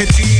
objetivo. Si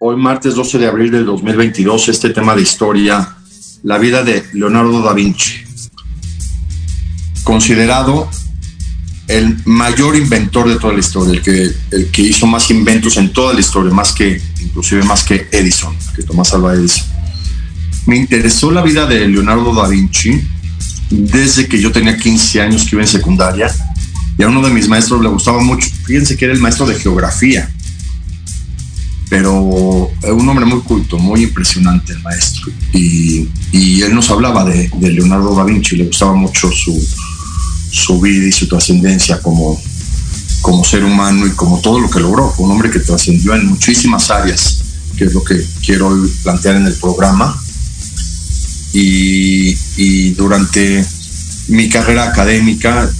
Hoy martes 12 de abril del 2022, este tema de historia, la vida de Leonardo da Vinci, considerado el mayor inventor de toda la historia, el que, hizo más inventos en toda la historia, más que, inclusive más que Edison, que Tomás Alva Edison. Me interesó la vida de Leonardo da Vinci desde que yo tenía 15 años que iba en secundaria y a uno de mis maestros le gustaba mucho, fíjense que era el maestro de geografía, pero un hombre muy culto, muy impresionante el maestro. Y, y él nos hablaba de, Leonardo da Vinci, le gustaba mucho su, su vida y su trascendencia como, como ser humano y como todo lo que logró. Fue un hombre que trascendió en muchísimas áreas, que es lo que quiero plantear en el programa. Y, y durante mi carrera académica,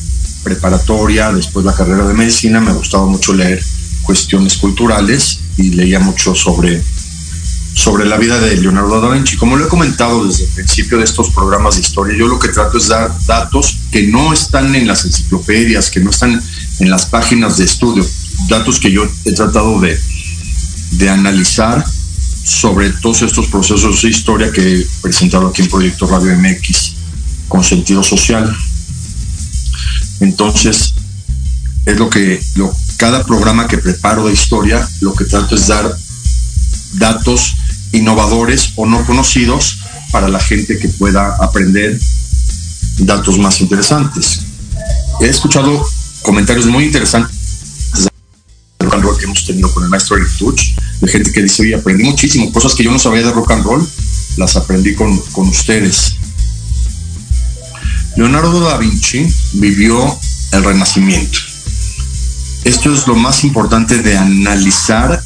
preparatoria, después la carrera de medicina, me gustaba mucho leer cuestiones culturales y leía mucho sobre, sobre la vida de Leonardo da Vinci. Como lo he comentado desde el principio de estos programas de historia, yo lo que trato es dar datos que no están en las enciclopedias, que no están en las páginas de estudio, datos que yo he tratado de, de analizar sobre todos estos procesos de historia que he presentado aquí en Proyecto Radio MX con sentido social. Entonces, es lo que lo, cada programa que preparo de historia, lo que trato es dar datos innovadores o no conocidos para la gente que pueda aprender datos más interesantes. He escuchado comentarios muy interesantes de rock and roll que hemos tenido con el maestro Eric Tuch, de gente que dice, oye, aprendí muchísimo, cosas que yo no sabía de rock and roll, las aprendí con, con ustedes. Leonardo da Vinci vivió el Renacimiento esto es lo más importante de analizar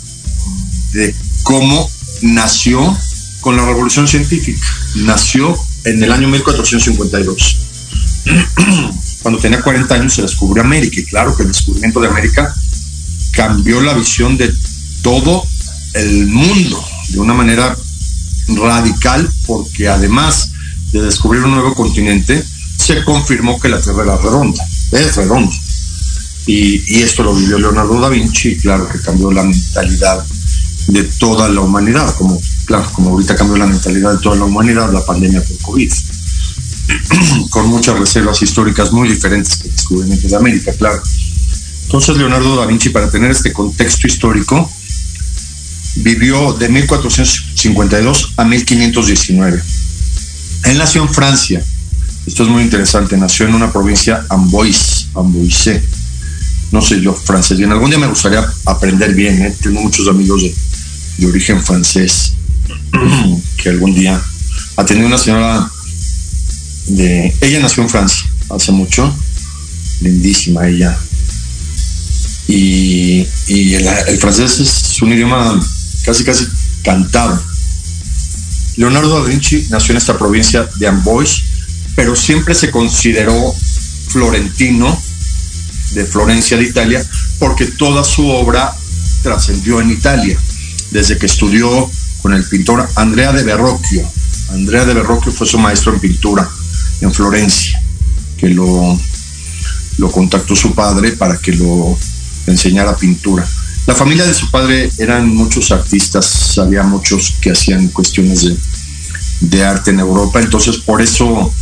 de cómo nació con la revolución científica. Nació en el año 1452. Cuando tenía 40 años se descubrió América y claro que el descubrimiento de América cambió la visión de todo el mundo de una manera radical porque además de descubrir un nuevo continente, se confirmó que la Tierra era redonda, es redonda. Y, esto lo vivió Leonardo da Vinci claro que cambió la mentalidad de toda la humanidad, como, claro, como ahorita cambió la mentalidad de toda la humanidad la pandemia por COVID, con muchas reservas históricas muy diferentes que el descubrimiento de América, claro. Entonces Leonardo da Vinci, para tener este contexto histórico, vivió de 1452 a 1519. Él nació en Francia. Esto es muy interesante. Nació en una provincia Amboise, Amboise. No sé yo francés bien. Algún día me gustaría aprender bien. ¿eh? Tengo muchos amigos de, origen francés que algún día atendí una señora de ella nació en Francia hace mucho lindísima ella y, y el, el, francés es un idioma casi casi cantado Leonardo da Vinci nació en esta provincia de Amboise pero siempre se consideró florentino de Florencia de Italia porque toda su obra trascendió en Italia desde que estudió con el pintor Andrea de Verrocchio. Andrea de Verrocchio fue su maestro en pintura en Florencia, que lo, lo contactó su padre para que lo enseñara pintura. La familia de su padre eran muchos artistas, había muchos que hacían cuestiones de, de arte en Europa, entonces por eso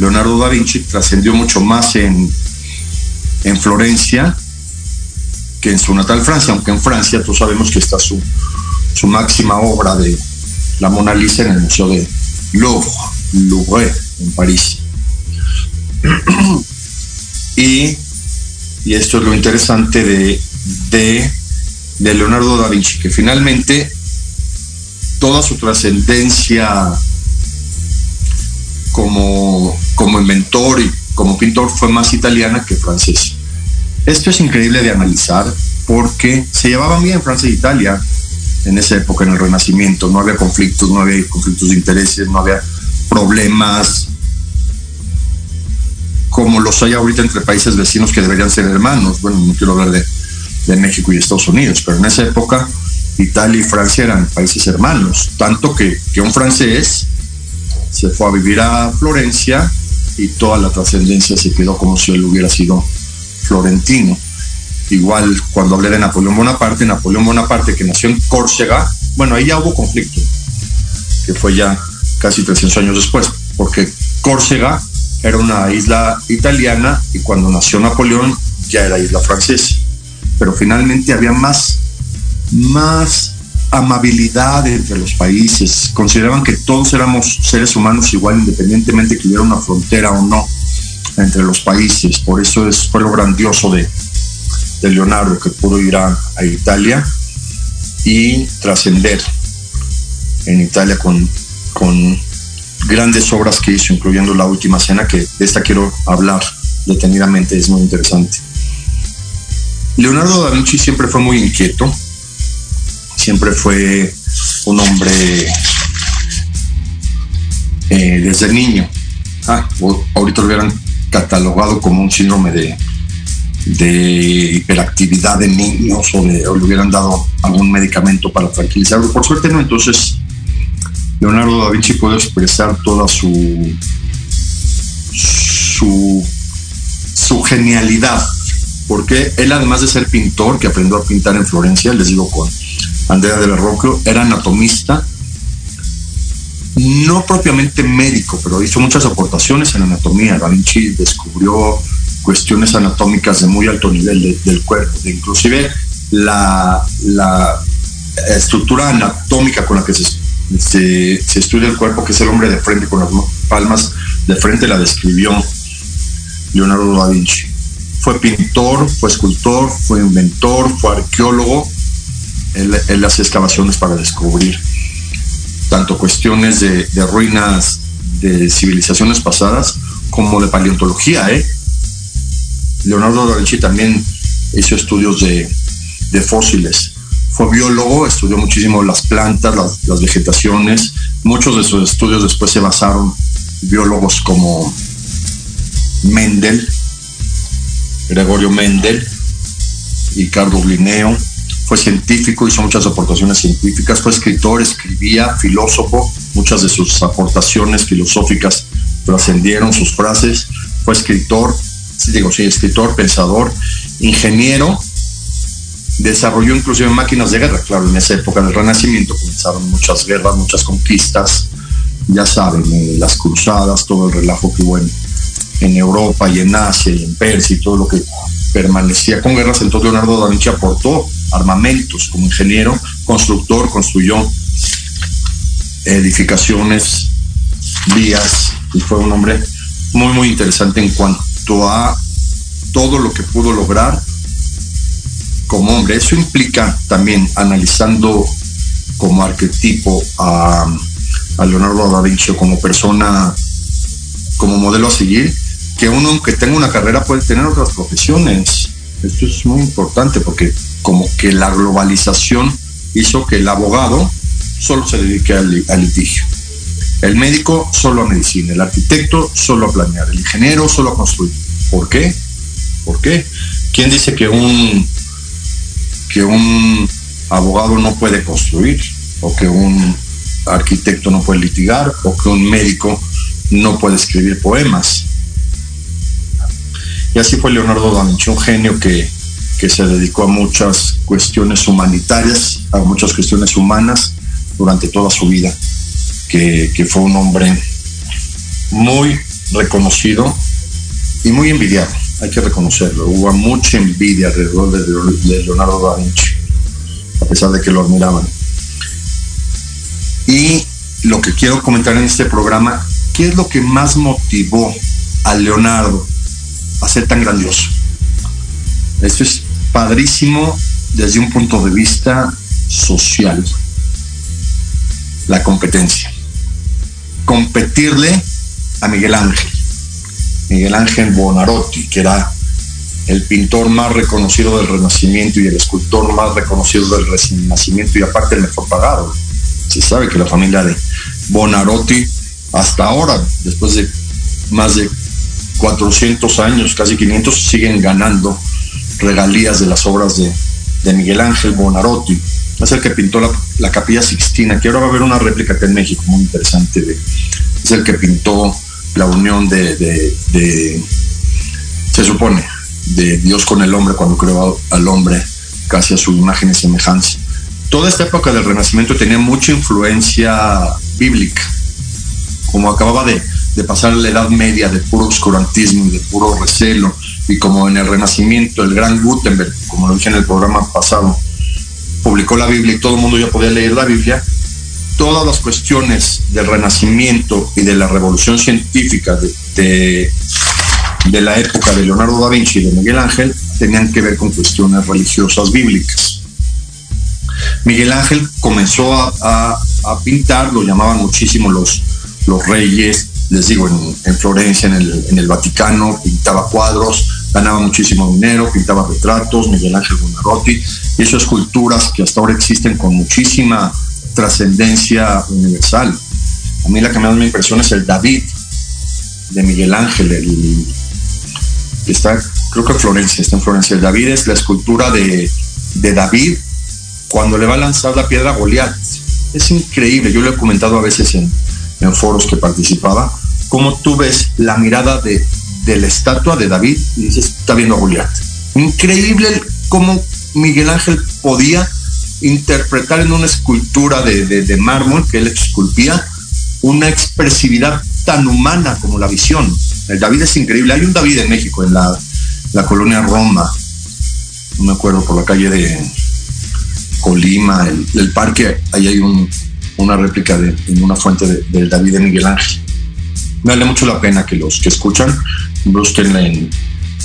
Leonardo da Vinci trascendió mucho más en, en Florencia que en su natal Francia, aunque en Francia todos sabemos que está su, su máxima obra de la Mona Lisa en el Museo de Louvre, Louvre en París. y, y, esto es lo interesante de, de, de Leonardo da Vinci, que finalmente toda su trascendencia como, como inventor y como pintor fue más italiana que francesa. Esto es increíble de analizar porque se llevaban bien Francia e Italia en esa época, en el Renacimiento. No había conflictos, no había conflictos de intereses, no había problemas como los hay ahorita entre países vecinos que deberían ser hermanos. Bueno, no quiero hablar de, de México y Estados Unidos, pero en esa época Italia y Francia eran países hermanos, tanto que, que un francés se fue a vivir a Florencia y toda la trascendencia se quedó como si él hubiera sido florentino. Igual cuando hablé de Napoleón Bonaparte, Napoleón Bonaparte que nació en Córcega, bueno, ahí ya hubo conflicto, que fue ya casi 300 años después, porque Córcega era una isla italiana y cuando nació Napoleón ya era isla francesa. Pero finalmente había más, más amabilidad entre los países, consideraban que todos éramos seres humanos igual independientemente que hubiera una frontera o no entre los países, por eso es, fue lo grandioso de, Leonardo que pudo ir a, a Italia y trascender en Italia con, con grandes obras que hizo, incluyendo La Última Cena, que de esta quiero hablar detenidamente, es muy interesante. Leonardo da Vinci siempre fue muy inquieto, siempre fue un hombre eh, desde niño. Ah, ahorita lo hubieran catalogado como un síndrome de, de hiperactividad de niños o, de, o, le hubieran dado algún medicamento para tranquilizarlo. Por suerte no, entonces Leonardo da Vinci puede expresar toda su su, su genialidad, porque él además de ser pintor, que aprendió a pintar en Florencia, les digo con Andrea de Verrocchio, era anatomista, no propiamente médico, pero hizo muchas aportaciones en anatomía. Da Vinci descubrió cuestiones anatómicas de muy alto nivel de, del cuerpo, de inclusive la, la, estructura anatómica con la que se, estudia el cuerpo, que es el hombre de frente con las palmas de frente, la describió Leonardo da Vinci. Fue pintor, fue escultor, fue inventor, fue arqueólogo. Él, él hace excavaciones para descubrir tanto cuestiones de, ruinas de civilizaciones pasadas como de paleontología. ¿eh? Leonardo da Vinci también hizo estudios de, de fósiles. Fue biólogo, estudió muchísimo las plantas, las, vegetaciones. Muchos de sus estudios después se basaron biólogos como Mendel, Gregorio Mendel, Ricardo Linneo. Fue científico, hizo muchas aportaciones científicas, fue escritor, escribía, filósofo. Muchas de sus aportaciones filosóficas trascendieron sus frases. Fue escritor, sí, digo, sí, escritor, pensador, ingeniero. Desarrolló inclusive máquinas de guerra. Claro, en esa época del Renacimiento comenzaron muchas guerras, muchas conquistas. Ya saben, eh, las cruzadas, todo el relajo que hubo en, en Europa y en Asia y en Persia y todo lo que permanecía con guerras, entonces Leonardo da Vinci aportó armamentos como ingeniero, constructor, construyó edificaciones, vías, y fue un hombre muy, muy interesante en cuanto a todo lo que pudo lograr como hombre. Eso implica también, analizando como arquetipo a, a Leonardo da Vinci como persona, como modelo a seguir, que uno aunque tenga una carrera puede tener otras profesiones. Esto es muy importante porque como que la globalización hizo que el abogado solo se dedique al, litigio. El médico solo a medicina, el arquitecto solo a planear, el ingeniero solo a construir. ¿Por qué? ¿Por qué? ¿Quién dice que un que un abogado no puede construir o que un arquitecto no puede litigar o que un médico no puede escribir poemas? Y así fue Leonardo da Vinci, un genio que, que se dedicó a muchas cuestiones humanitarias, a muchas cuestiones humanas durante toda su vida, que, fue un hombre muy reconocido y muy envidiado, hay que reconocerlo. Hubo mucha envidia alrededor de, de Leonardo da Vinci, a pesar de que lo admiraban. Y lo que quiero comentar en este programa, ¿qué es lo que más motivó a Leonardo a ser tan grandioso? Esto es padrísimo desde un punto de vista social. La competencia. Competirle a Miguel Ángel. Miguel Ángel Bonarotti, que era el pintor más reconocido del Renacimiento y el escultor más reconocido del Renacimiento y aparte el mejor pagado. Se sabe que la familia de Bonarotti hasta ahora, después de más de 400 años, casi 500, siguen ganando regalías de las obras de, Miguel Ángel Bonarotti. Es el que pintó la, la, Capilla Sixtina, que ahora va a haber una réplica aquí en México muy interesante. Es el que pintó la unión de, se supone, de Dios con el hombre cuando creó al hombre casi a su imagen y semejanza. Toda esta época del Renacimiento tenía mucha influencia bíblica, como acababa de, de pasar la Edad Media de puro obscurantismo y de puro recelo, y como en el Renacimiento el gran Gutenberg, como lo dije en el programa pasado, publicó la Biblia y todo el mundo ya podía leer la Biblia, todas las cuestiones del Renacimiento y de la revolución científica de, de, la época de Leonardo da Vinci y de Miguel Ángel tenían que ver con cuestiones religiosas bíblicas. Miguel Ángel comenzó a, a, a pintar, lo llamaban muchísimo los, los reyes, les digo, en, en Florencia, en el, en el, Vaticano, pintaba cuadros, ganaba muchísimo dinero, pintaba retratos, Miguel Ángel Buonarroti, hizo esculturas que hasta ahora existen con muchísima trascendencia universal. A mí la que más me impresiona es el David de Miguel Ángel, el, está, creo que en Florencia, está en Florencia. El David es la escultura de, de David cuando le va a lanzar la piedra a Goliat. Es increíble, yo lo he comentado a veces en, en foros que participaba, cómo tú ves la mirada de, de, la estatua de David y dices, está viendo a Goliat. Increíble cómo Miguel Ángel podía interpretar en una escultura de, de, mármol que él esculpía una expresividad tan humana como la visión. El David es increíble. Hay un David en México, en la, la colonia Roma, no me acuerdo, por la calle de Colima, el, parque, ahí hay un, una réplica de, en una fuente del de David de Miguel Ángel. Me vale mucho la pena que los que escuchan busquen en,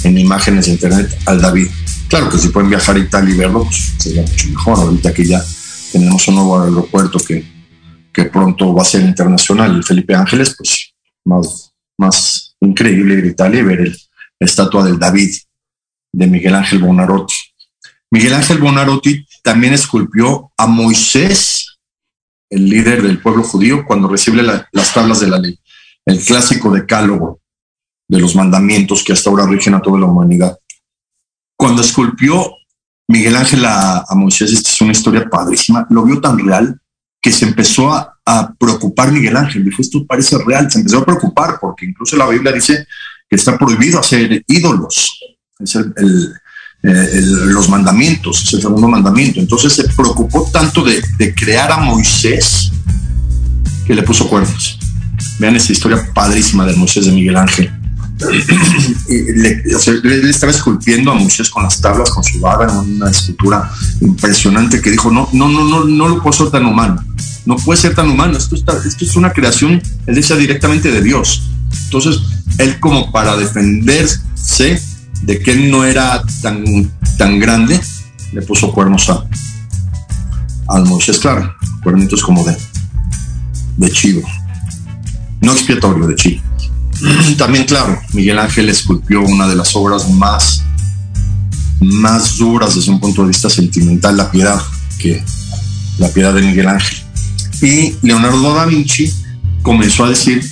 en imágenes de internet al David. Claro que si pueden viajar a Italia y verlo, pues sería mucho mejor. Ahorita que ya tenemos un nuevo aeropuerto que, que pronto va a ser internacional, el Felipe Ángeles, pues más, más increíble ir a Italia y ver el, la estatua del David de Miguel Ángel Bonarotti. Miguel Ángel Bonarotti también esculpió a Moisés, el líder del pueblo judío, cuando recibe las tablas de la ley, el clásico decálogo de los mandamientos que hasta ahora rigen a toda la humanidad. Cuando esculpió Miguel Ángel a, Moisés, esta es una historia padrísima, lo vio tan real que se empezó a, preocupar Miguel Ángel. Dijo, esto parece real, se empezó a preocupar porque incluso la Biblia dice que está prohibido hacer ídolos. Es los mandamientos, es el segundo mandamiento. Entonces se preocupó tanto de, de crear a Moisés que le puso cuernos. Vean esta historia padrísima de Moisés de Miguel Ángel le, estaba esculpiendo a Moisés con las tablas, con su vara, en una escultura impresionante que dijo, no, no, no, no, no lo puedo ser tan humano, no puede ser tan humano, esto es una creación, él decía directamente de Dios. Entonces, él como para defenderse de que él no era tan, tan grande, le puso cuernos a, al Moisés, claro, cuernitos como de, de chivo, no expiatorio, de chivo. También, claro, Miguel Ángel esculpió una de las obras más, más duras desde un punto de vista sentimental, la piedad, que la piedad de Miguel Ángel. Y Leonardo da Vinci comenzó a decir,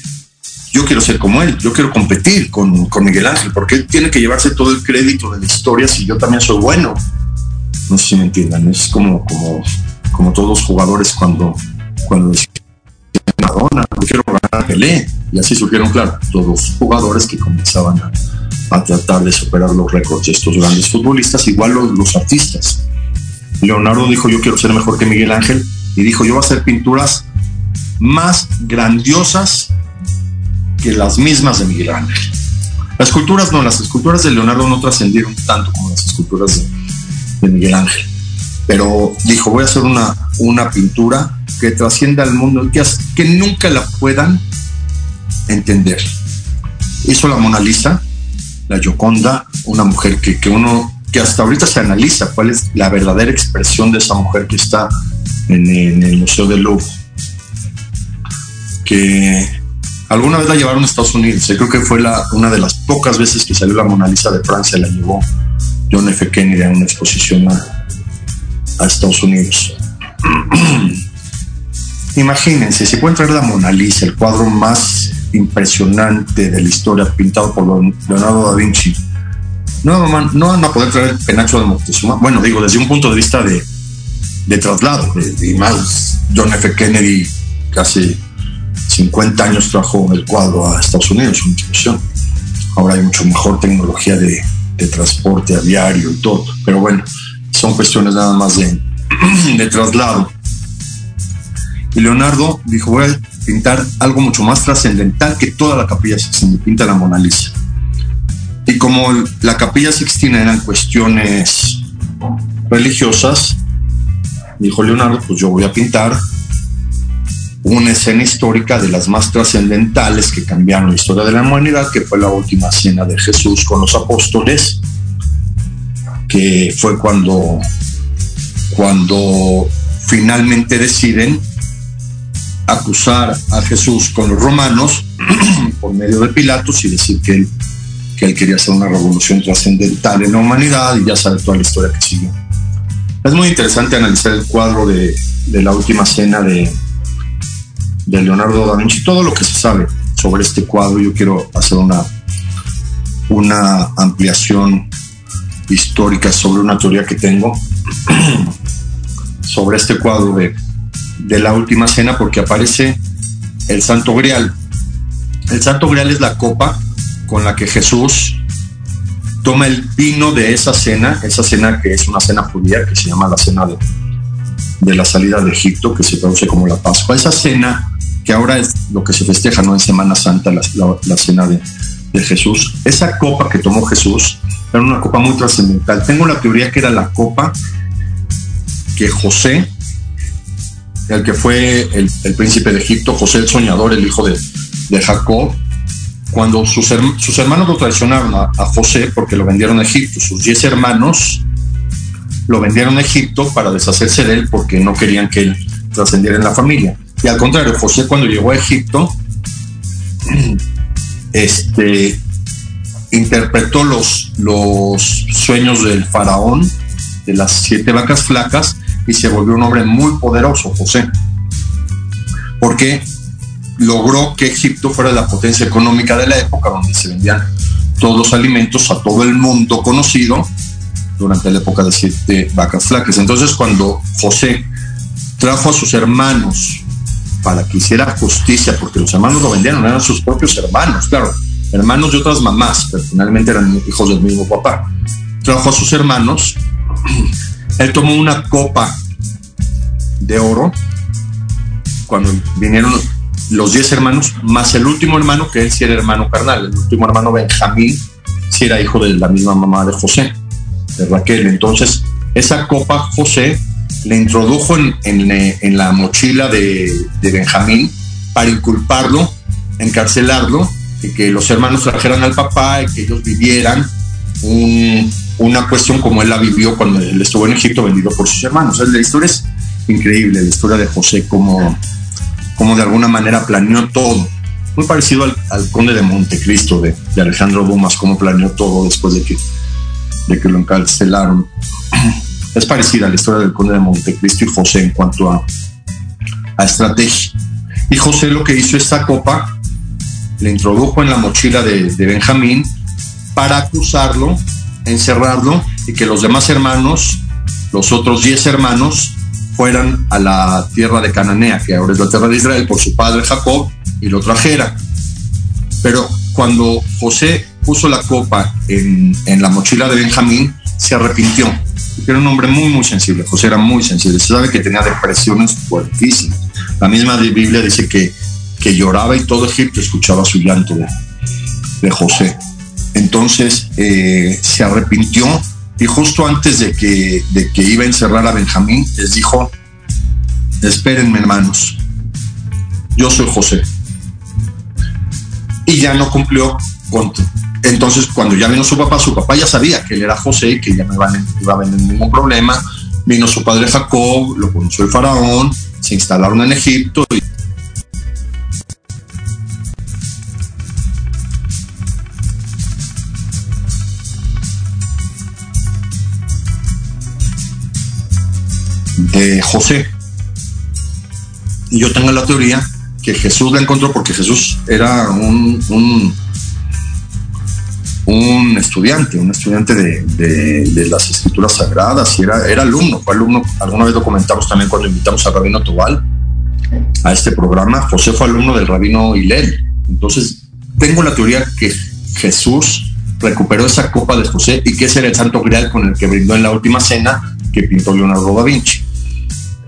yo quiero ser como él, yo quiero competir con, con Miguel Ángel, porque él tiene que llevarse todo el crédito de la historia si yo también soy bueno. No sé si me entiendan, es como, como, como todos los jugadores cuando, cuando Madonna, yo quiero ganar Pelé. Y así surgieron, claro, todos los jugadores que comenzaban a, tratar de superar los récords de estos grandes futbolistas, igual los, artistas. Leonardo dijo, yo quiero ser mejor que Miguel Ángel, y dijo, yo voy a hacer pinturas más grandiosas que las mismas de Miguel Ángel. Las esculturas no, las esculturas de Leonardo no trascendieron tanto como las esculturas de Miguel Ángel. Pero dijo, voy a hacer una, una pintura que trascienda al mundo, que, que nunca la puedan entender. Hizo la Mona Lisa, la Gioconda, una mujer que, que uno, que hasta ahorita se analiza cuál es la verdadera expresión de esa mujer que está en, el Museo del Louvre. Que alguna vez la llevaron a Estados Unidos. Creo que fue una de las pocas veces que salió la Mona Lisa de Francia, la llevó John F. Kennedy a una exposición a, a Estados Unidos. Imagínense, si pueden traer la Mona Lisa, el cuadro más impresionante de la historia pintado por Leonardo da Vinci, no, no van a poder traer el penacho de Moctezuma. Bueno, digo, desde un punto de vista de, de traslado, y más John F. Kennedy casi 50 años trajo el cuadro a Estados Unidos, una. Ahora hay mucho mejor tecnología de, de transporte aviario y todo, pero bueno, son cuestiones nada más de, de traslado. Y Leonardo dijo, voy a pintar algo mucho más trascendental que toda la capilla Sixtina, pinta la Mona Lisa. Y como la capilla Sixtina eran cuestiones religiosas, dijo Leonardo, pues yo voy a pintar una escena histórica de las más trascendentales que cambiaron la historia de la humanidad, que fue la última cena de Jesús con los apóstoles, que fue cuando, cuando finalmente deciden acusar a Jesús con los romanos por medio de Pilatos y decir que él, que él quería hacer una revolución trascendental en la humanidad y ya sabe toda la historia que siguió. Es muy interesante analizar el cuadro de, de la última cena de, de Leonardo da Vinci, todo lo que se sabe sobre este cuadro. Yo quiero hacer una, una ampliación histórica sobre una teoría que tengo sobre este cuadro de de la última cena porque aparece el Santo Grial. El Santo Grial es la copa con la que Jesús toma el vino de esa cena, esa cena que es una cena judía que se llama la cena de, de la salida de Egipto, que se traduce como la Pascua. Esa cena que ahora es lo que se festeja ¿no? en Semana Santa, la, la, cena de, de, Jesús. Esa copa que tomó Jesús era una copa muy trascendental. Tengo la teoría que era la copa que José el que fue el, príncipe de Egipto, José el Soñador, el hijo de, Jacob, cuando sus, hermanos lo traicionaron a, José porque lo vendieron a Egipto, sus diez hermanos lo vendieron a Egipto para deshacerse de él porque no querían que él trascendiera en la familia. Y al contrario, José cuando llegó a Egipto, este, interpretó los, los sueños del faraón, de las siete vacas flacas, y se volvió un hombre muy poderoso, José. Porque logró que Egipto fuera la potencia económica de la época donde se vendían todos los alimentos a todo el mundo conocido durante la época de siete vacas flacas. Entonces cuando José trajo a sus hermanos para que hiciera justicia, porque los hermanos lo vendieron, eran sus propios hermanos, claro, hermanos de otras mamás, pero finalmente eran hijos del mismo papá. Trajo a sus hermanos, él tomó una copa de oro cuando vinieron los diez hermanos, más el último hermano, que él sí era hermano carnal, el último hermano Benjamín, sí era hijo de la misma mamá de José, de Raquel. Entonces, esa copa José le introdujo en, en, la mochila de, de, Benjamín para inculparlo, encarcelarlo, y que los hermanos trajeran al papá y que ellos vivieran una cuestión como él la vivió cuando él estuvo en Egipto vendido por sus hermanos. la historia es increíble, la historia de José como como de alguna manera planeó todo. Muy parecido al, conde de Montecristo de, de, Alejandro Dumas, como planeó todo después de que, de que lo encarcelaron. Es parecida a la historia del conde de Montecristo y José en cuanto a, a estrategia. Y José lo que hizo esta copa, le introdujo en la mochila de, de Benjamín para acusarlo, encerrarlo y que los demás hermanos, los otros diez hermanos, fueran a la tierra de Cananea, que ahora es la tierra de Israel, por su padre Jacob, y lo trajera. Pero cuando José puso la copa en, la mochila de Benjamín, se arrepintió. Era un hombre muy, muy sensible. José era muy sensible. Se sabe que tenía depresiones fuertísimas. La misma Biblia dice que, que lloraba y todo Egipto escuchaba su llanto de, José. Entonces eh, se arrepintió y justo antes de que, de que iba a encerrar a Benjamín, les dijo, espérenme hermanos, yo soy José. Y ya no cumplió con... Entonces, cuando ya vino su papá, su papá ya sabía que él era José que ya no iba, iba a venir ningún problema. Vino su padre Jacob, lo conoció el faraón, se instalaron en Egipto de José. Y yo tengo la teoría que Jesús la encontró porque Jesús era un, estudiante, un estudiante de, las escrituras sagradas, y era, era alumno, fue alumno, alguna vez lo comentamos también cuando invitamos al rabino Tobal a este programa, José fue alumno del rabino Hillel. Entonces, tengo la teoría que Jesús recuperó esa copa de José y que ese era el santo grial con el que brindó en la última cena que pintó Leonardo da Vinci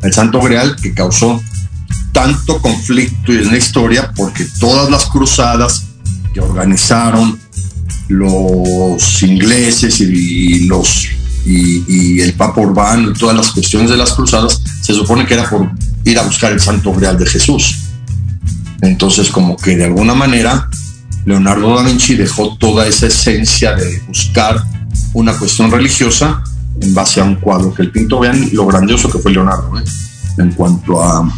el Santo Grial que causó tanto conflicto en la historia porque todas las cruzadas que organizaron los ingleses y los y, el Papa Urbano y todas las cuestiones de las cruzadas se supone que era por ir a buscar el Santo Grial de Jesús. Entonces como que de alguna manera Leonardo da Vinci dejó toda esa esencia de buscar una cuestión religiosa en base a un cuadro que el pintó. Vean lo grandioso que fue Leonardo ¿eh? en cuanto a,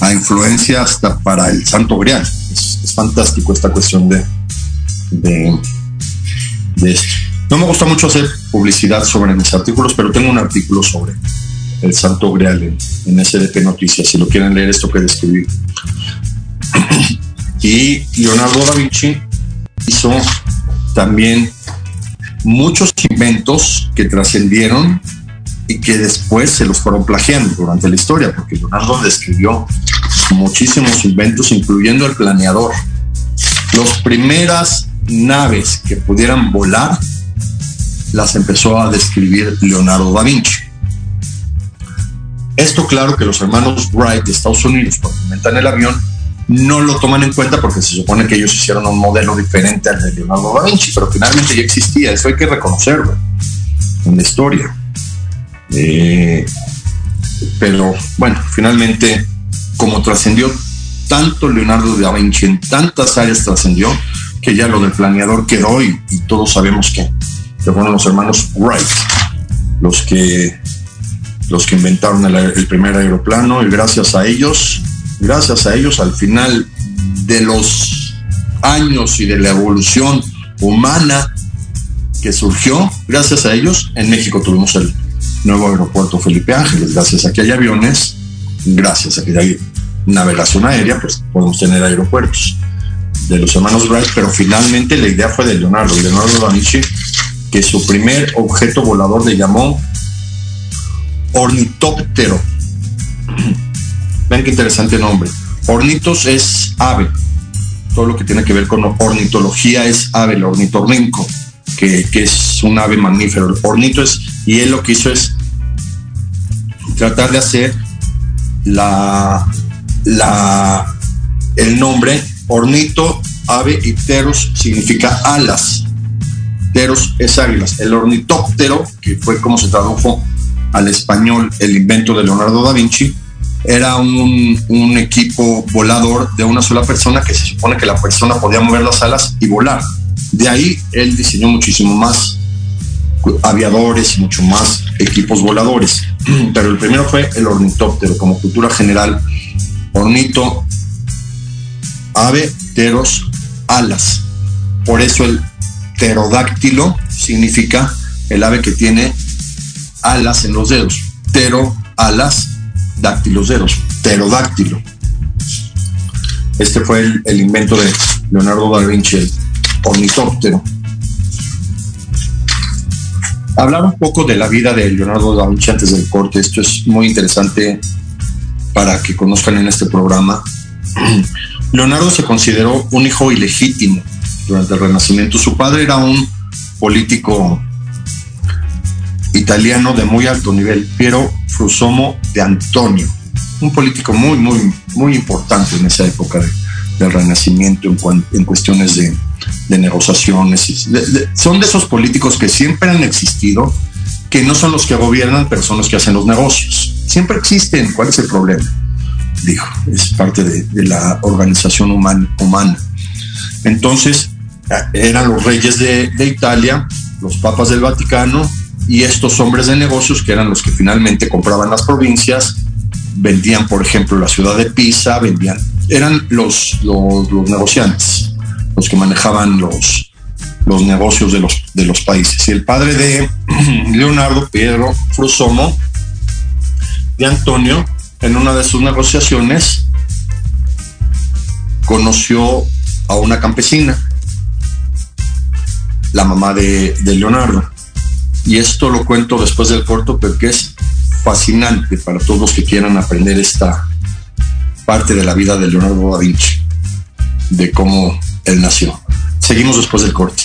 a influencia hasta para el Santo Grial. Es, fantástico esta cuestión de, de, esto. No me gusta mucho hacer publicidad sobre mis artículos, pero tengo un artículo sobre el Santo Grial en, SDP Noticias, si lo quieren leer esto que describí. y Leonardo da Vinci hizo también muchos inventos que trascendieron y que después se los fueron plagiando durante la historia, porque Leonardo describió muchísimos inventos, incluyendo el planeador. Las primeras naves que pudieran volar las empezó a describir Leonardo da Vinci. Esto claro que los hermanos Wright de Estados Unidos, cuando inventan el avión, no lo toman en cuenta porque se supone que ellos hicieron un modelo diferente al de Leonardo da Vinci, pero finalmente ya existía, eso hay que reconocerlo en la historia. Eh, pero bueno, finalmente, como trascendió tanto Leonardo da Vinci en tantas áreas trascendió, que ya lo del planeador quedó y, y todos sabemos que, fueron los hermanos Wright los que los que inventaron el primer aeroplano y gracias a ellos gracias a ellos al final de los años y de la evolución humana que surgió gracias a ellos. En México tuvimos el nuevo aeropuerto Felipe Ángeles, gracias a que hay aviones, gracias a que hay navegación aérea, pues podemos tener aeropuertos de los hermanos Wright, pero finalmente la idea fue de Leonardo, Leonardo da Vinci, que su primer objeto volador le llamó ornitóptero. Ven qué interesante nombre. Ornitos es ave. Todo lo que tiene que ver con ornitología es ave, el ornitorrinco, que, que es un ave mamífero. El ornito es, y él lo que hizo es tratar de hacer la, la, el nombre ornito, ave y teros significa alas. Teros es águilas. El ornitóptero, que fue como se tradujo al español el invento de Leonardo da Vinci, era un, un, equipo volador de una sola persona que se supone que la persona podía mover las alas y volar. De ahí él diseñó muchísimo más aviadores y mucho más equipos voladores. Pero el primero fue el ornitóptero, como cultura general. Ornito, ave, teros, alas. Por eso el pterodáctilo significa el ave que tiene alas en los dedos. Tero, alas, dáctilos dedos. Pterodáctilo. Este fue el, el invento de Leonardo da Vinci, el ornitóptero. Hablar un poco de la vida de Leonardo da Vinci antes del corte. Esto es muy interesante para que conozcan en este programa. Leonardo se consideró un hijo ilegítimo durante el Renacimiento. Su padre era un político italiano de muy alto nivel, Piero Frusomo de Antonio, un político muy, muy, muy importante en esa época de, del Renacimiento en, cuestiones de, negociaciones. Son de esos políticos que siempre han existido, que no son los que gobiernan, pero son los que hacen los negocios. Siempre existen. ¿Cuál es el problema? Dijo, es parte de, la organización human, humana. Entonces, eran los reyes de, Italia, los papas del Vaticano y estos hombres de negocios que eran los que finalmente compraban las provincias, vendían, por ejemplo, la ciudad de Pisa, vendían, eran los, los, los negociantes los que manejaban los, los negocios de los, de los países. Y el padre de Leonardo, Piero Frusomo, de Antonio, en una de sus negociaciones, conoció a una campesina, la mamá de, de Leonardo. Y esto lo cuento después del corto porque es fascinante para todos los que quieran aprender esta parte de la vida de Leonardo da Vinci, de cómo él nació. Seguimos después del corte.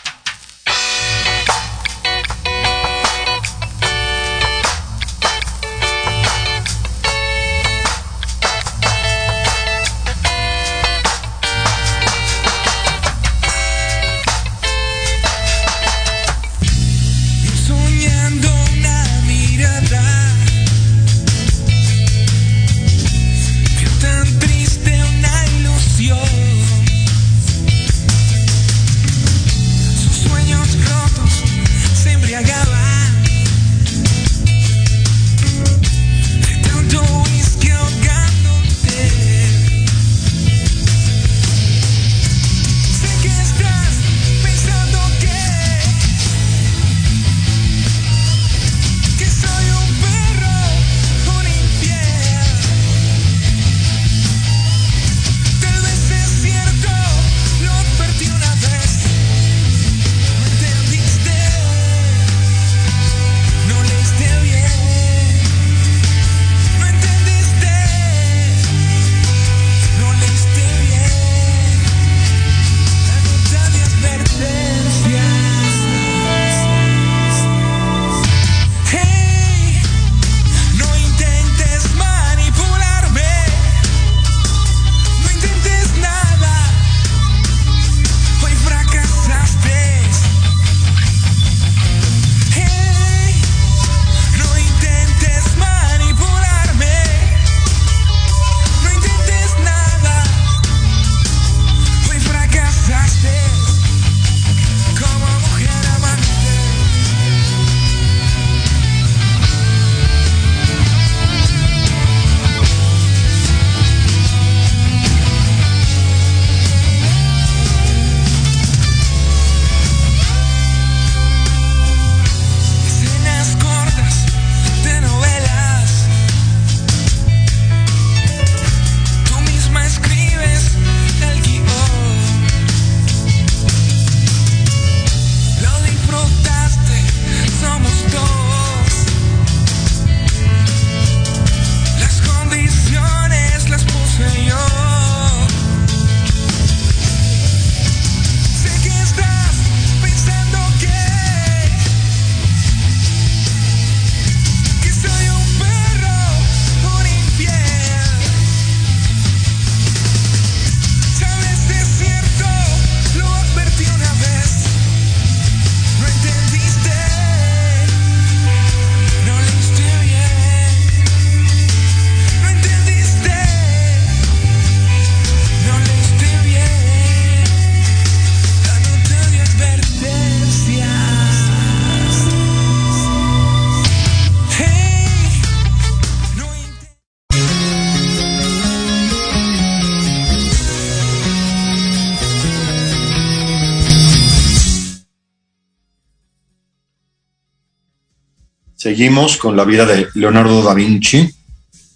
Seguimos con la vida de Leonardo da Vinci.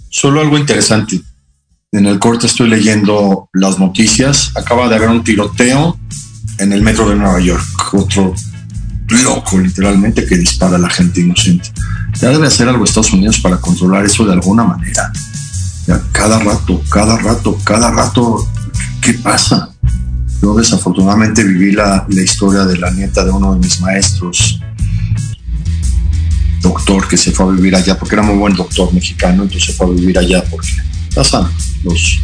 Solo algo interesante. En el corte estoy leyendo las noticias. Acaba de haber un tiroteo en el metro de Nueva York. Otro loco, literalmente, que dispara a la gente inocente. Ya debe hacer algo Estados Unidos para controlar eso de alguna manera. Ya cada rato, cada rato, cada rato, ¿qué pasa? Yo desafortunadamente viví la, la historia de la nieta de uno de mis maestros, doctor, que se fue a vivir allá, porque era muy buen doctor mexicano, entonces se fue a vivir allá porque pasan los,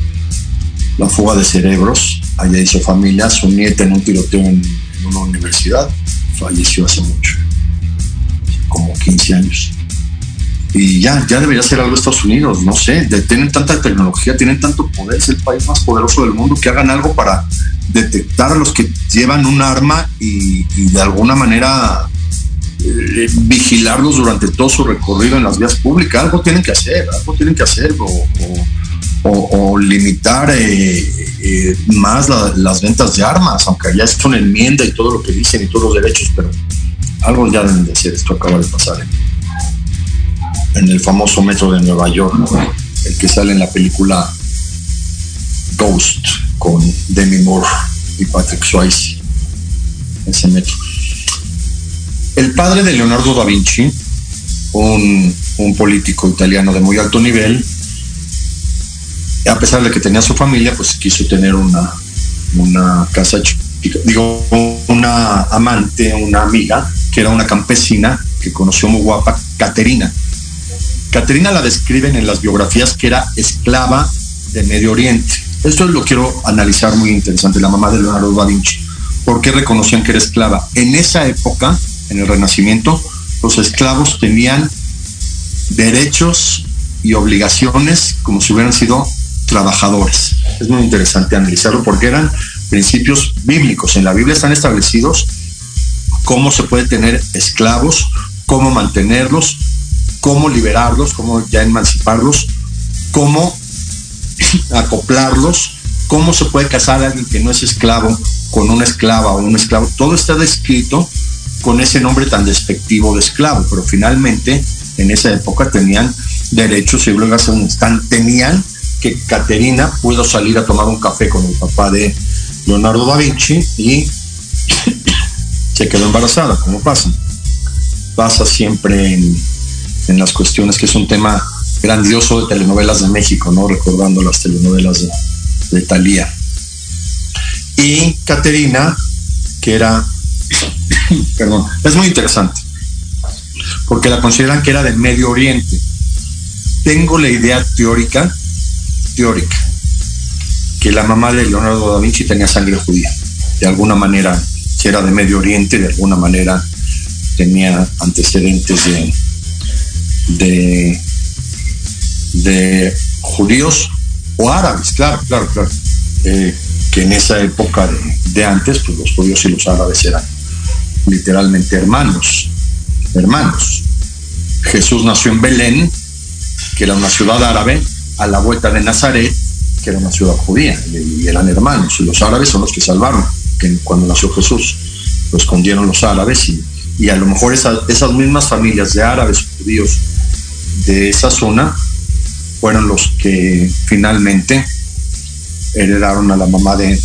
la fuga de cerebros. Allá hizo familia, su nieta en un tiroteo en, una universidad, falleció hace mucho, como 15 años y ya, ya debería ser algo Estados Unidos, no sé, tienen tanta tecnología, tienen tanto poder, es el país más poderoso del mundo, que hagan algo para detectar a los que llevan un arma y de alguna manera eh, vigilarlos durante todo su recorrido en las vías públicas, algo tienen que hacer, algo tienen que hacer, o, limitar eh, eh, más la, las ventas de armas, aunque ya es una enmienda y todo lo que dicen y todos los derechos, pero algo ya deben de hacer, esto acaba de pasar. en el famoso metro de Nueva York, el que sale en la película Ghost con Demi Moore y Patrick Swayze, ese metro. El padre de Leonardo da Vinci, un, político italiano de muy alto nivel, a pesar de que tenía su familia, pues quiso tener una, una casa chica, digo, una amante, una amiga, que era una campesina que conoció muy guapa, Caterina. Caterina la describen en las biografías que era esclava de Medio Oriente. Esto lo quiero analizar muy interesante, la mamá de Leonardo da Vinci. ¿Por qué reconocían que era esclava? En esa época, en el Renacimiento, los esclavos tenían derechos y obligaciones como si hubieran sido trabajadores. Es muy interesante analizarlo porque eran principios bíblicos. En la Biblia están establecidos cómo se puede tener esclavos, cómo mantenerlos, cómo liberarlos, cómo ya emanciparlos, cómo acoplarlos, cómo se puede casar a alguien que no es esclavo con una esclava o un esclavo. Todo está descrito con ese nombre tan despectivo de esclavo, pero finalmente en esa época tenían derechos y obligaciones, tenían que Caterina pudo salir a tomar un café con el papá de Leonardo da Vinci y se quedó embarazada, como pasa. Pasa siempre en, las cuestiones, que es un tema grandioso de telenovelas de México, ¿no? Recordando las telenovelas de, de. Y Caterina, que era, perdón, es muy interesante, porque la consideran que era de Medio Oriente. Tengo la idea teórica, teórica, que la mamá de Leonardo da Vinci tenía sangre judía. De alguna manera, si era de Medio Oriente, de alguna manera tenía antecedentes de, de, judíos o árabes, claro, claro, claro. Eh, que en esa época de, de, antes, pues los judíos y los árabes eran literalmente hermanos, hermanos. Jesús nació en Belén, que era una ciudad árabe, a la vuelta de Nazaret, que era una ciudad judía, y, eran hermanos. Y los árabes son los que salvaron, que cuando nació Jesús lo escondieron los árabes y, y a lo mejor esa, esas mismas familias de árabes judíos de esa zona fueron los que finalmente heredaron a la mamá de,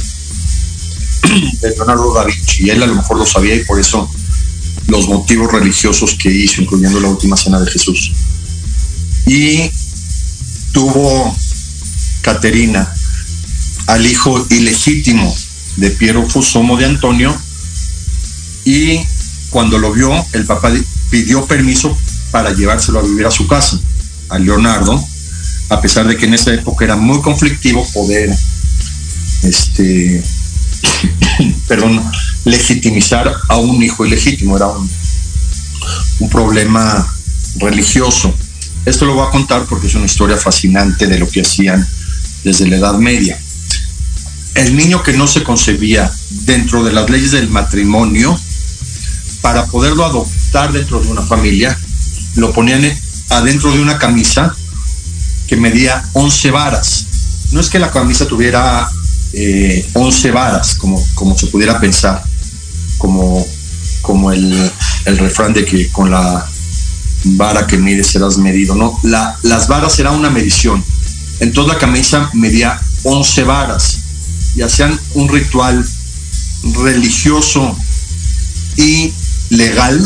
de Leonardo da Vinci. Él a lo mejor lo sabía y por eso los motivos religiosos que hizo, incluyendo la última cena de Jesús. Y tuvo Caterina al hijo ilegítimo de Piero Fusomo de Antonio y cuando lo vio, el papá pidió permiso para llevárselo a vivir a su casa, a Leonardo, a pesar de que en esa época era muy conflictivo poder, este, perdón, legitimizar a un hijo ilegítimo, era un, problema religioso. Esto lo voy a contar porque es una historia fascinante de lo que hacían desde la Edad Media. El niño que no se concebía dentro de las leyes del matrimonio, para poderlo adoptar dentro de una familia, lo ponían adentro de una camisa que medía 11 varas. No es que la camisa tuviera eh, 11 varas, como, como se pudiera pensar, como, como el, refrán de que con la vara que mide serás medido, ¿no? La, las varas era una medición. Entonces la camisa medía 11 varas y hacían un ritual religioso y legal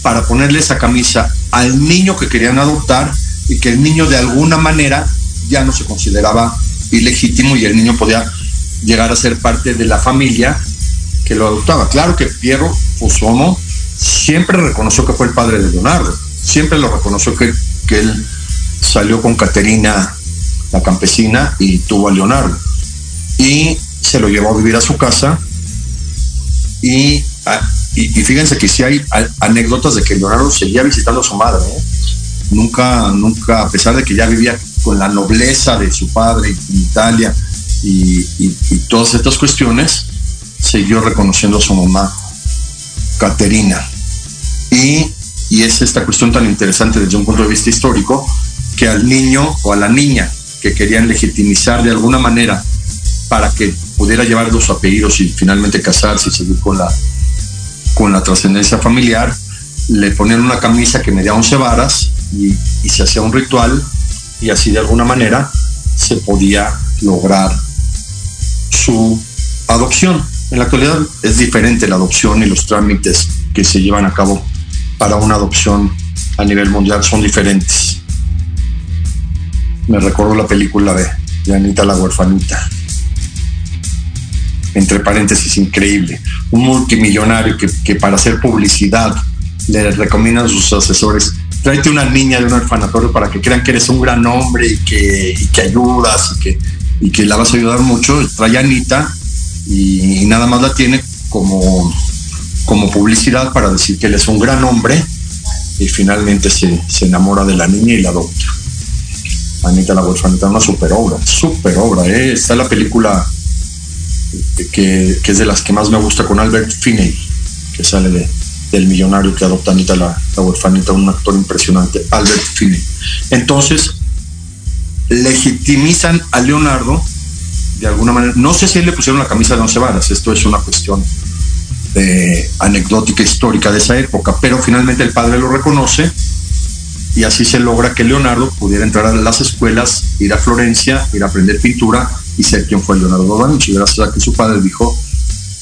para ponerle esa camisa al niño que querían adoptar y que el niño de alguna manera ya no se consideraba ilegítimo y el niño podía llegar a ser parte de la familia que lo adoptaba. Claro que Piero Fusomo siempre reconoció que fue el padre de Leonardo, siempre lo reconoció que, que él salió con Caterina, la campesina, y tuvo a Leonardo. Y se lo llevó a vivir a su casa y, y, fíjense que sí hay anécdotas de que Leonardo seguía visitando a su madre. ¿eh? Nunca, nunca, a pesar de que ya vivía con la nobleza de su padre en Italia y, todas estas cuestiones, siguió reconociendo a su mamá, Caterina. Y, y es esta cuestión tan interesante desde un punto de vista histórico, que al niño o a la niña que querían legitimizar de alguna manera para que pudiera llevar los apellidos y finalmente casarse y seguir con la, con la trascendencia familiar, le ponían una camisa que medía 11 varas y se hacía un ritual y así de alguna manera se podía lograr su adopción. En la actualidad es diferente la adopción y los trámites que se llevan a cabo para una adopción a nivel mundial son diferentes. Me recuerdo la película de, de Anita la huerfanita. Entre paréntesis, increíble. Un multimillonario que, que para hacer publicidad le recomiendan a sus asesores tráete una niña de un orfanatorio para que crean que eres un gran hombre y que, y que ayudas y que, y que la vas a ayudar mucho. Trae Anita y, nada más la tiene como, como publicidad para decir que él es un gran hombre y finalmente se, se enamora de la niña y la adopta. Anita la huerfanita, una super obra, super obra. ¿eh? Está la película que, que, es de las que más me gusta con Albert Finney, que sale de, del millonario que adopta Anita la, la un actor impresionante, Albert Finney. Entonces, legitimizan a Leonardo de alguna manera. No sé si él le pusieron la camisa de once varas, esto es una cuestión eh, anecdótica histórica de esa época, pero finalmente el padre lo reconoce y así se logra que Leonardo pudiera entrar a las escuelas, ir a Florencia, ir a aprender pintura y ser quien fue Leonardo da Vinci, gracias a que su padre dijo,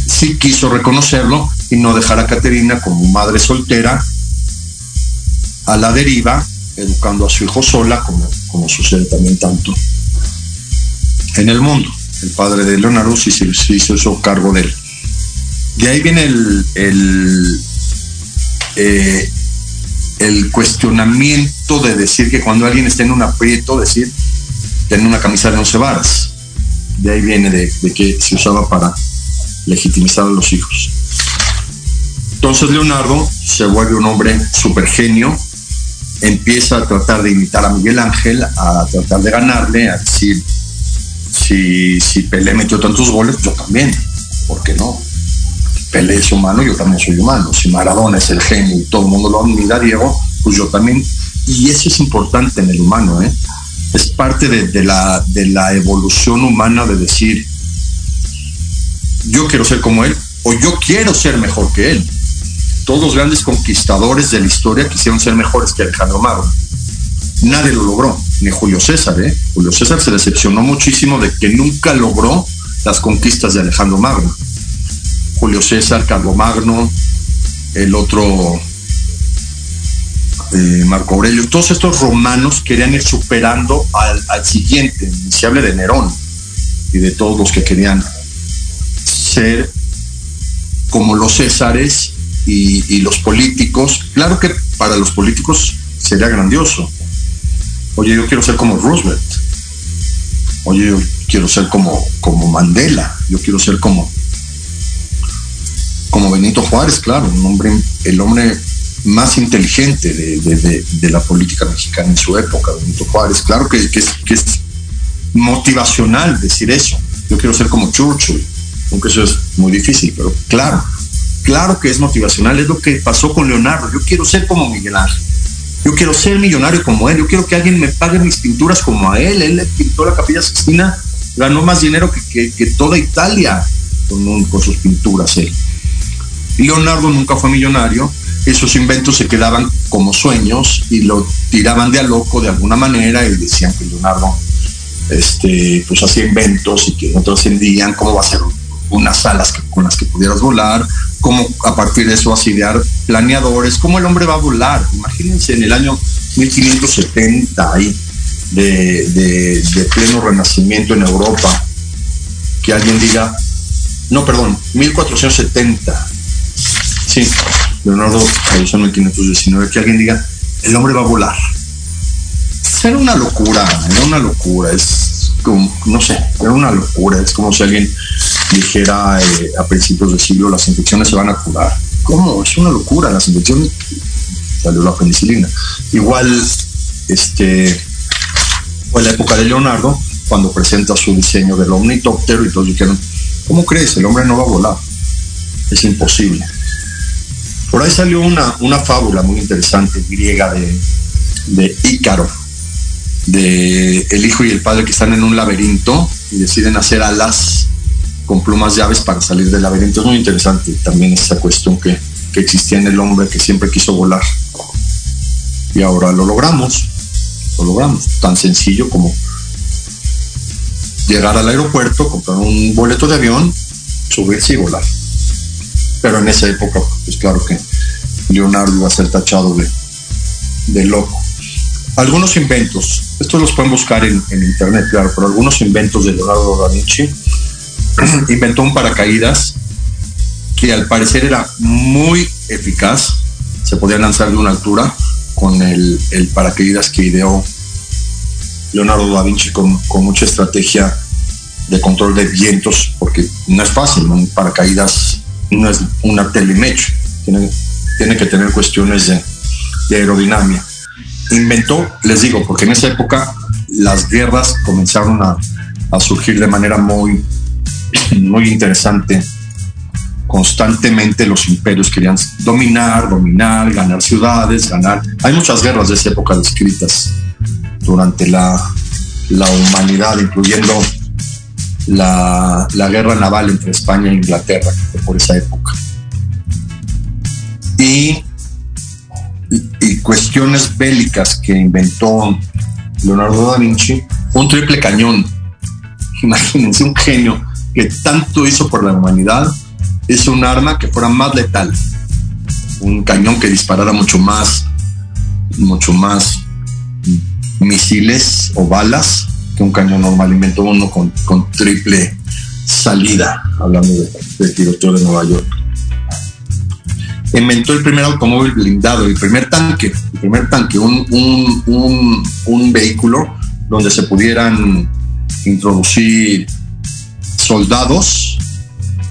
sí quiso reconocerlo y no dejar a Caterina como madre soltera a la deriva, educando a su hijo sola, como, como sucede también tanto en el mundo. El padre de Leonardo sí se hizo cargo de él. De ahí viene el, el, eh, el cuestionamiento de decir que cuando alguien está en un aprieto, decir, tener una camisa de 11 varas. De ahí viene de, de que se usaba para legitimizar a los hijos. Entonces Leonardo se vuelve un hombre super genio, empieza a tratar de imitar a Miguel Ángel, a tratar de ganarle, a decir, si, si Pelé metió tantos goles, yo también, ¿por qué no? Pelé es humano, yo también soy humano. Si Maradona es el genio y todo el mundo lo admira, Diego, pues yo también. Y eso es importante en el humano, ¿eh? Es parte de, la, de la evolución humana de decir, yo quiero ser como él o yo quiero ser mejor que él. Todos los grandes conquistadores de la historia quisieron ser mejores que Alejandro Magno. Nadie lo logró, ni Julio César. ¿eh? Julio César se decepcionó muchísimo de que nunca logró las conquistas de Alejandro Magno. Julio César, Carlomagno, el otro eh, Marco Aurelio, todos estos romanos querían ir superando al, siguiente, se habla de Nerón y de todos los que querían ser como los Césares y, los políticos. Claro que para los políticos sería grandioso. Oye, yo quiero ser como Roosevelt. Oye, yo quiero ser como, como Mandela. Yo quiero ser como, como Benito Juárez, claro, un hombre, el hombre más inteligente de, de, la política mexicana en su época, Benito Juárez. Claro que es motivacional decir eso. Yo quiero ser como Churchill aunque eso es muy difícil, pero claro, claro que es motivacional, es lo que pasó con Leonardo, yo quiero ser como Miguel Ángel, yo quiero ser millonario como él, yo quiero que alguien me pague mis pinturas como a él, él pintó la capilla Sixtina, ganó más dinero que, que, toda Italia con, sus pinturas él. Leonardo nunca fue millonario, esos inventos se quedaban como sueños y lo tiraban de a loco de alguna manera y decían que Leonardo este, pues hacía inventos y que no trascendían, cómo va a ser unas alas con las que pudieras volar, cómo a partir de eso vas a idear planeadores, cómo el hombre va a volar. Imagínense en el año 1570 ahí, de, pleno renacimiento en Europa, que alguien diga, no, perdón, 1470, sí, Leonardo falleció en 1519, que alguien diga, el hombre va a volar. Era una locura, era una locura, es no sé, era una locura, es como si alguien dijera eh, a principios del siglo las infecciones se van a curar. ¿Cómo? Es una locura, las infecciones salió la penicilina. Igual, este, fue la época de Leonardo, cuando presenta su diseño del omnitóptero y todos dijeron, ¿cómo crees? El hombre no va a volar. Es imposible. Por ahí salió una, una fábula muy interesante griega de, de Ícaro, de el hijo y el padre que están en un laberinto y deciden hacer alas con plumas de aves para salir del laberinto. Es muy interesante también esta cuestión que, que existía en el hombre que siempre quiso volar. Y ahora lo logramos, lo logramos. Tan sencillo como llegar al aeropuerto, comprar un boleto de avión, subirse y volar. Pero en esa época, pues claro que Leonardo iba a ser tachado de, de loco. Algunos inventos, estos los pueden buscar en, internet, claro, pero algunos inventos de Leonardo da Vinci. Inventó un paracaídas que al parecer era muy eficaz, se podía lanzar de una altura con el, paracaídas que ideó Leonardo da Vinci con, mucha estrategia de control de vientos, porque no es fácil, un paracaídas no es una telemech, tiene, tiene que tener cuestiones de, de, aerodinámica. Inventó, les digo, porque en esa época las guerras comenzaron a, a surgir de manera muy, muy interesante. Constantemente los imperios querían dominar, dominar, ganar ciudades, ganar. Hay muchas guerras de esa época descritas durante la, la humanidad, incluyendo la, la, guerra naval entre España e Inglaterra, que fue por esa época. Y, cuestiones bélicas que inventó Leonardo da Vinci, un triple cañón. Imagínense un genio que tanto hizo por la humanidad, hizo un arma que fuera más letal, un cañón que disparara mucho más, mucho más misiles o balas que un cañón normal. Inventó uno con, con triple salida, hablando de, de tiroteo de Nueva York. Inventó el primer automóvil blindado, el primer tanque, el primer tanque, un, un, un, un vehículo donde se pudieran introducir soldados,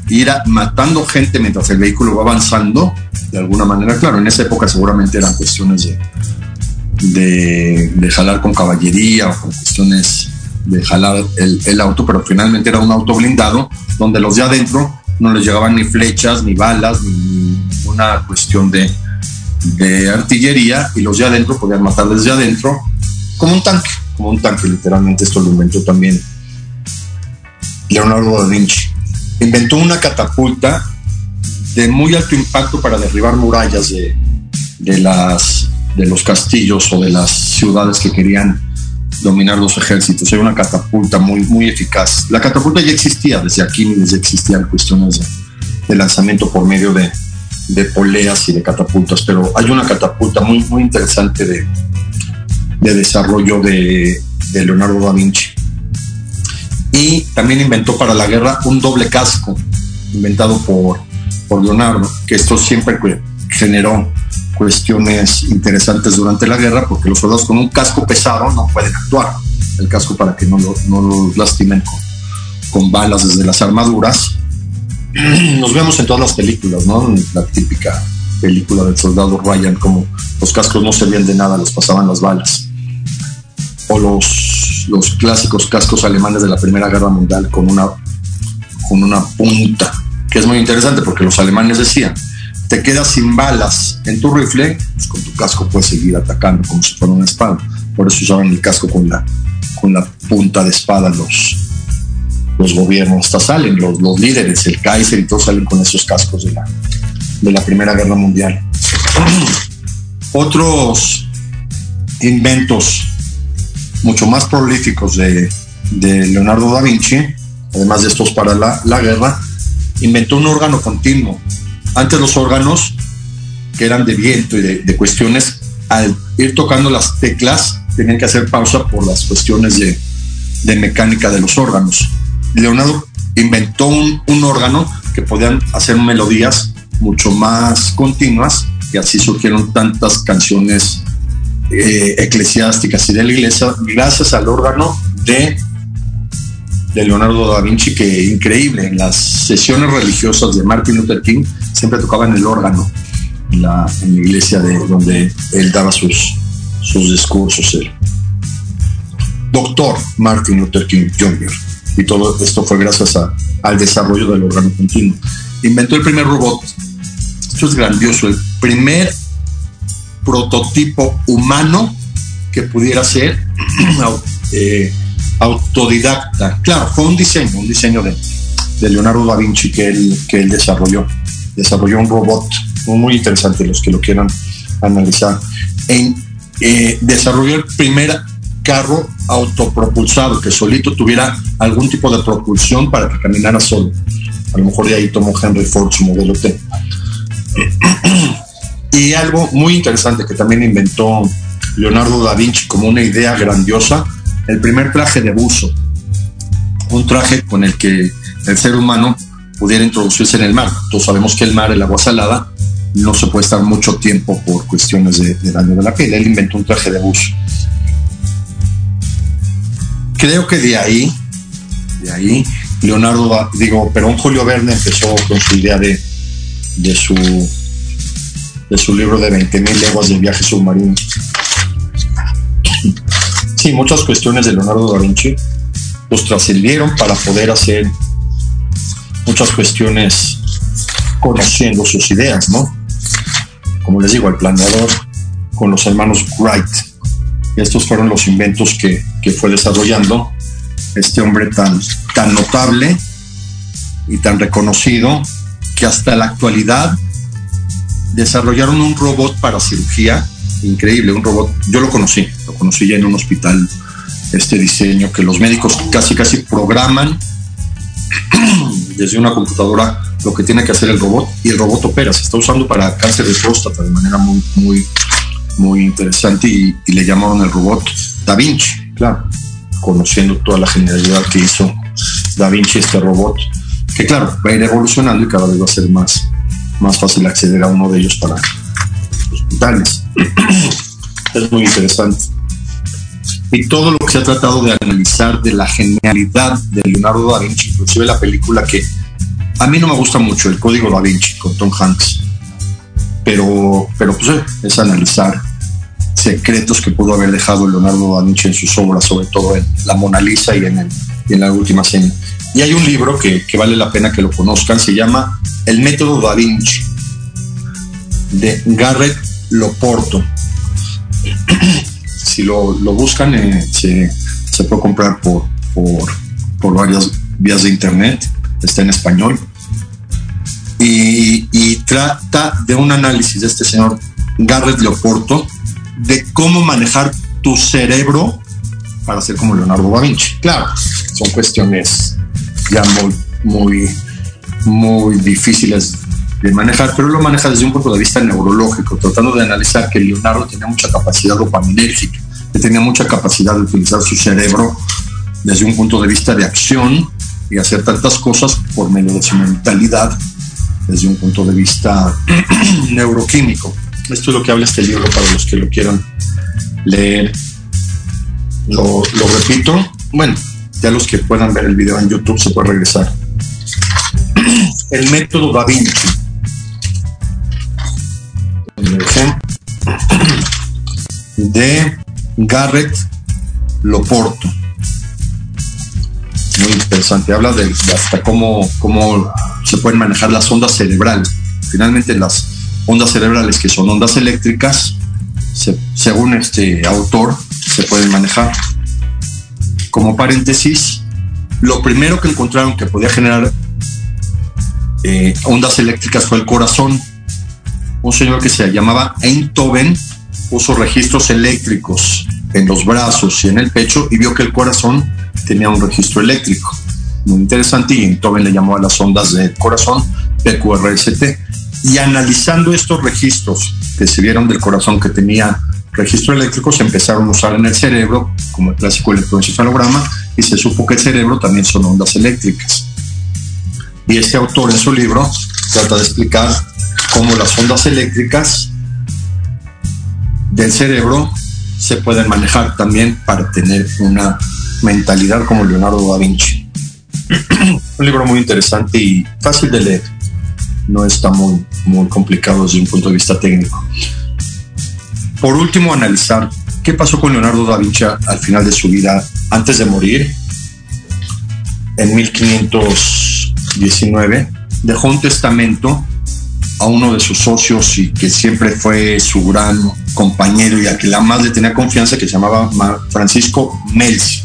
ir a, matando gente mientras el vehículo va avanzando, de alguna manera, claro, en esa época seguramente eran cuestiones de, de, de, jalar con caballería o con cuestiones de jalar el, el, auto, pero finalmente era un auto blindado donde los de adentro no les llegaban ni flechas, ni balas, ni una cuestión de, de artillería y los de adentro podían matar desde adentro como un tanque, como un tanque literalmente, esto lo inventó también Leonardo da Vinci. Inventó una catapulta de muy alto impacto para derribar murallas de, de las de los castillos o de las ciudades que querían dominar los ejércitos. Era una catapulta muy, muy eficaz. La catapulta ya existía desde aquí, desde existían cuestiones de, de lanzamiento por medio de, de, poleas y de catapultas, pero hay una catapulta muy, muy interesante de, de desarrollo de, Leonardo da Vinci. Y también inventó para la guerra un doble casco, inventado por, por Leonardo, que esto siempre generó cuestiones interesantes durante la guerra porque los soldados con un casco pesado no pueden actuar. El casco para que no, lo, no los lastimen con, balas desde las armaduras. Nos vemos en todas las películas, ¿no? La típica película del soldado Ryan, como los cascos no servían de nada, los pasaban las balas. O los, los clásicos cascos alemanes de la Primera Guerra Mundial con una, con una punta, que es muy interesante porque los alemanes decían, te quedas sin balas en tu rifle, pues con tu casco puedes seguir atacando como si fuera una espada. Por eso usaban el casco con la, con la punta de espada los, los gobiernos. Hasta salen los, líderes, el Kaiser y todos salen con esos cascos de la, de la Primera Guerra Mundial. Otros inventos mucho más prolíficos de, de Leonardo da Vinci, además de estos para la, la guerra, inventó un órgano continuo. Antes los órganos, que eran de viento y de, de, cuestiones, al ir tocando las teclas, tenían que hacer pausa por las cuestiones de, de mecánica de los órganos. Leonardo inventó un, órgano que podían hacer melodías mucho más continuas y así surgieron tantas canciones eh, eclesiásticas y de la iglesia gracias al órgano de, Leonardo da Vinci que increíble en las sesiones religiosas de Martin Luther King siempre tocaban el órgano en la, en la iglesia de donde él daba sus, sus discursos él. doctor Martin Luther King Jr. y todo esto fue gracias a, al desarrollo del órgano continuo inventó el primer robot esto es grandioso el primer prototipo humano que pudiera ser eh, autodidacta. Claro, fue un diseño, un diseño de, Leonardo da Vinci que él, que él desarrolló. Desarrolló un robot muy, muy interesante, los que lo quieran analizar. En, eh, desarrolló el primer carro autopropulsado, que solito tuviera algún tipo de propulsión para que caminara solo. A lo mejor de ahí tomó Henry Ford su modelo T. Y algo muy interesante que también inventó Leonardo da Vinci como una idea grandiosa, el primer traje de buzo. Un traje con el que el ser humano pudiera introducirse en el mar. Todos sabemos que el mar, el agua salada, no se puede estar mucho tiempo por cuestiones de, daño de la piel. Él inventó un traje de buzo. Creo que de ahí, de ahí, Leonardo, digo, Perón Julio Verne empezó con su idea de, de su de su libro de 20.000 leguas de viaje submarino. Sí, muchas cuestiones de Leonardo da Vinci los trascendieron para poder hacer muchas cuestiones conociendo sus ideas, ¿no? Como les digo, el planeador con los hermanos Wright. Estos fueron los inventos que, que fue desarrollando este hombre tan, tan notable y tan reconocido que hasta la actualidad desarrollaron un robot para cirugía increíble, un robot, yo lo conocí, lo conocí ya en un hospital, este diseño que los médicos casi casi programan desde una computadora lo que tiene que hacer el robot y el robot opera, se está usando para cáncer de próstata de manera muy, muy, muy interesante y, y le llamaron el robot Da Vinci, claro, conociendo toda la genialidad que hizo Da Vinci este robot, que claro, va a ir evolucionando y cada vez va a ser más, más fácil acceder a uno de ellos para hospitales. es muy interesante. Y todo lo que se ha tratado de analizar de la genialidad de Leonardo da Vinci, inclusive la película que a mí no me gusta mucho, El Código da Vinci, con Tom Hanks, pero, pero pues es analizar secretos que pudo haber dejado Leonardo da Vinci en sus obras, sobre todo en La Mona Lisa y en, el, y en la última cena. Y hay un libro que, vale la pena que lo conozcan, se llama El método da Vinci, de Garrett Loporto. si lo, buscan, eh, se, puede comprar por, por, varias vías de internet, está en español. Y, y trata de un análisis de este señor Garrett Leoporto de cómo manejar tu cerebro para ser como Leonardo da Vinci. Claro, son cuestiones ya muy, muy, muy difíciles de manejar, pero lo maneja desde un punto de vista neurológico, tratando de analizar que Leonardo tenía mucha capacidad dopaminérgica, que tenía mucha capacidad de utilizar su cerebro desde un punto de vista de acción y hacer tantas cosas por medio de su mentalidad desde un punto de vista neuroquímico. Esto es lo que habla este libro para los que lo quieran leer. Lo, repito, bueno, ya los que puedan ver el video en YouTube se puede regresar. El método Da Vinci. De Garrett Loporto. Muy interesante. Habla de, de hasta cómo, cómo se pueden manejar las ondas cerebrales. Finalmente las ondas cerebrales que son ondas eléctricas, se, según este autor, se pueden manejar. Como paréntesis, lo primero que encontraron que podía generar eh, ondas eléctricas fue el corazón. un señor que se llamaba Einthoven puso registros eléctricos en los brazos y en el pecho y vio que el corazón tenía un registro eléctrico. Muy interesante y Einthoven le llamó a las ondas del corazón PQRST. Y analizando estos registros que se vieron del corazón que tenía registro eléctrico, se empezaron a usar en el cerebro como el clásico electroencefalograma y se supo que el cerebro también son ondas eléctricas. Y este autor en su libro trata de explicar cómo las ondas eléctricas del cerebro se pueden manejar también para tener una mentalidad como Leonardo da Vinci. un libro muy interesante y fácil de leer. No está muy, muy complicado desde un punto de vista técnico. Por último, analizar qué pasó con Leonardo da Vinci al final de su vida, antes de morir, en 1519, dejó un testamento a uno de sus socios y que siempre fue su gran compañero y a que la más le tenía confianza, que se llamaba Francisco Melzi.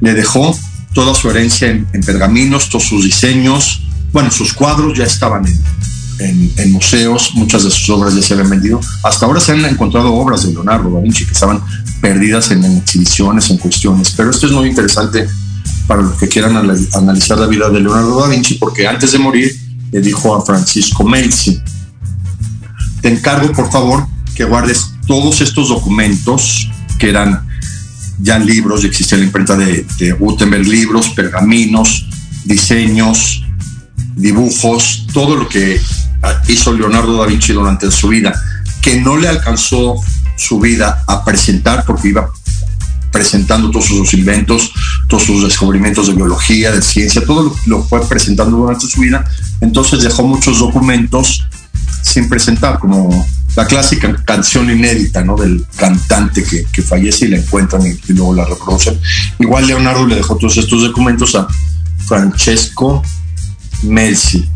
Le dejó toda su herencia en, pergaminos, todos sus diseños, bueno, sus cuadros ya estaban en, museos, muchas de sus obras ya se habían vendido. Hasta ahora se han encontrado obras de Leonardo da Vinci que estaban perdidas en, exhibiciones, en cuestiones, pero esto es muy interesante para los que quieran analizar la vida de Leonardo da Vinci, porque antes de morir le dijo a Francisco Melzi, te encargo por favor que guardes todos estos documentos que eran ya libros, existía la imprenta de, de Gutenberg, libros, pergaminos, diseños, dibujos, todo lo que hizo Leonardo da Vinci durante su vida, que no le alcanzó su vida a presentar porque iba presentando todos sus inventos, todos sus descubrimientos de biología, de ciencia, todo lo, fue presentando durante su vida. Entonces dejó muchos documentos sin presentar, como la clásica canción inédita ¿no? del cantante que, que fallece y la encuentran y, y, luego la reproducen. Igual Leonardo le dejó todos estos documentos a Francesco Melzi,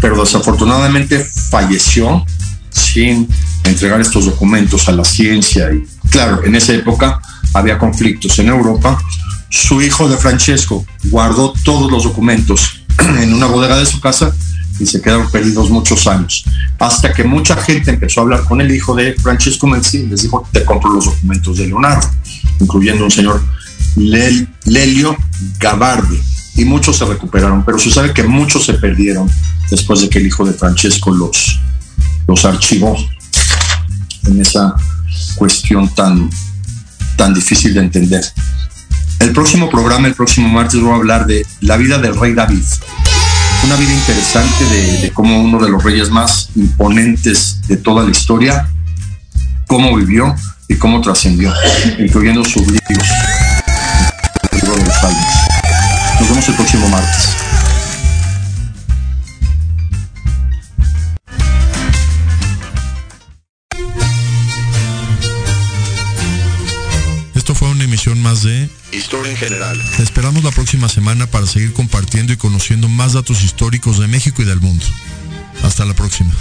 pero desafortunadamente falleció sin entregar estos documentos a la ciencia. Y claro, en esa época había conflictos en Europa. Su hijo de Francesco guardó todos los documentos en una bodega de su casa y se quedaron perdidos muchos años. Hasta que mucha gente empezó a hablar con el hijo de Francesco Melzi y les dijo, te compro los documentos de Leonardo, incluyendo un señor Lel Lelio Gabardi. Y muchos se recuperaron, pero se sabe que muchos se perdieron después de que el hijo de Francesco los, los archivó en esa cuestión tan, tan difícil de entender. El próximo programa, el próximo martes, voy a hablar de la vida del rey David. Una vida interesante de, cómo uno de los reyes más imponentes de toda la historia, cómo vivió y cómo trascendió, incluyendo sus libros. El libro de los. El próximo martes. Esto fue una emisión más de Historia en general. Te esperamos la próxima semana para seguir compartiendo y conociendo más datos históricos de México y del mundo. Hasta la próxima.